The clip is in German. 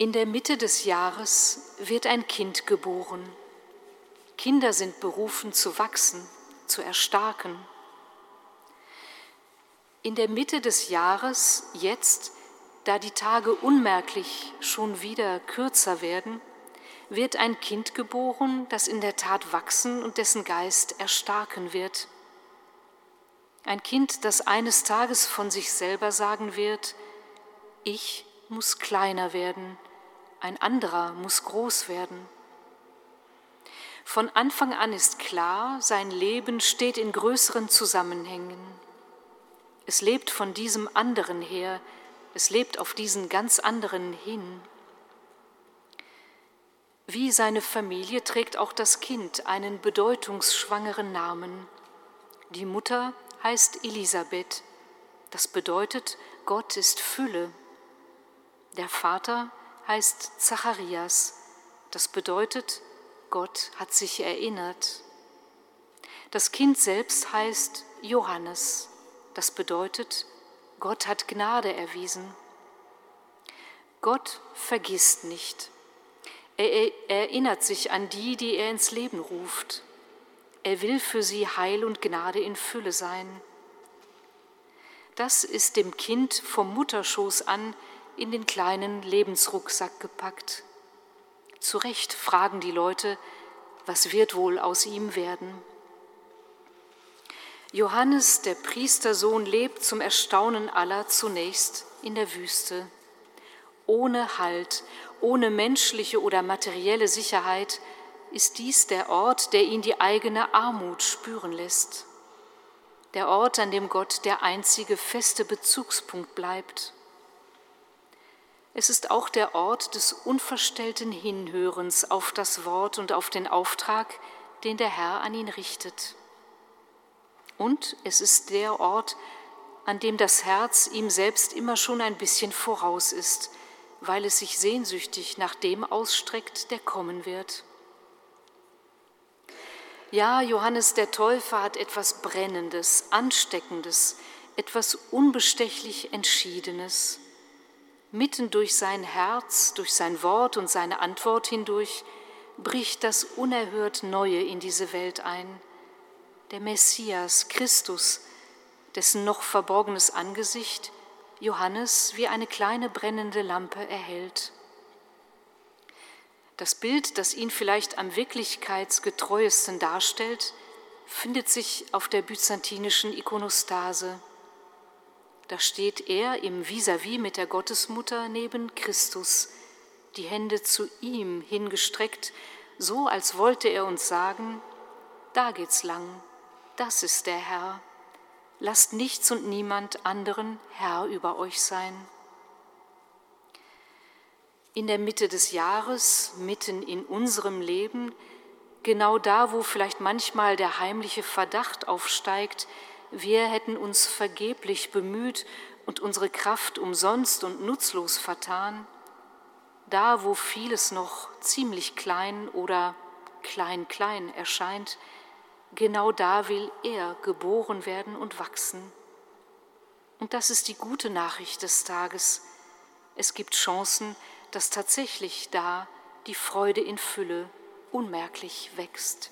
In der Mitte des Jahres wird ein Kind geboren. Kinder sind berufen zu wachsen, zu erstarken. In der Mitte des Jahres, jetzt, da die Tage unmerklich schon wieder kürzer werden, wird ein Kind geboren, das in der Tat wachsen und dessen Geist erstarken wird. Ein Kind, das eines Tages von sich selber sagen wird, ich muss kleiner werden, ein anderer muss groß werden. Von Anfang an ist klar, sein Leben steht in größeren Zusammenhängen. Es lebt von diesem anderen her, es lebt auf diesen ganz anderen hin. Wie seine Familie trägt auch das Kind einen bedeutungsschwangeren Namen. Die Mutter heißt Elisabeth. Das bedeutet, Gott ist Fülle. Der Vater heißt Zacharias. Das bedeutet, Gott hat sich erinnert. Das Kind selbst heißt Johannes. Das bedeutet, Gott hat Gnade erwiesen. Gott vergisst nicht. Er erinnert sich an die, die er ins Leben ruft. Er will für sie Heil und Gnade in Fülle sein. Das ist dem Kind vom Mutterschoß an in den kleinen Lebensrucksack gepackt. Zu Recht fragen die Leute, was wird wohl aus ihm werden? Johannes, der Priestersohn, lebt zum Erstaunen aller zunächst in der Wüste. Ohne Halt, ohne menschliche oder materielle Sicherheit ist dies der Ort, der ihn die eigene Armut spüren lässt. Der Ort, an dem Gott der einzige feste Bezugspunkt bleibt. Es ist auch der Ort des unverstellten Hinhörens auf das Wort und auf den Auftrag, den der Herr an ihn richtet. Und es ist der Ort, an dem das Herz ihm selbst immer schon ein bisschen voraus ist, weil es sich sehnsüchtig nach dem ausstreckt, der kommen wird. Ja, Johannes der Täufer hat etwas Brennendes, Ansteckendes, etwas unbestechlich Entschiedenes Mitten durch sein Herz, durch sein Wort und seine Antwort hindurch bricht das unerhört Neue in diese Welt ein. Der Messias, Christus, dessen noch verborgenes Angesicht Johannes wie eine kleine brennende Lampe erhält. Das Bild, das ihn vielleicht am wirklichkeitsgetreuesten darstellt, findet sich auf der byzantinischen Ikonostase. Da steht er im Vis-à-vis -vis mit der Gottesmutter neben Christus, die Hände zu ihm hingestreckt, so als wollte er uns sagen, da geht's lang, das ist der Herr. Lasst nichts und niemand anderen Herr über euch sein. In der Mitte des Jahres, mitten in unserem Leben, genau da, wo vielleicht manchmal der heimliche Verdacht aufsteigt, wir hätten uns vergeblich bemüht und unsere Kraft umsonst und nutzlos vertan, da wo vieles noch ziemlich klein oder klein klein erscheint, genau da will er geboren werden und wachsen. Und das ist die gute Nachricht des Tages. Es gibt Chancen, dass tatsächlich da die Freude in Fülle unmerklich wächst.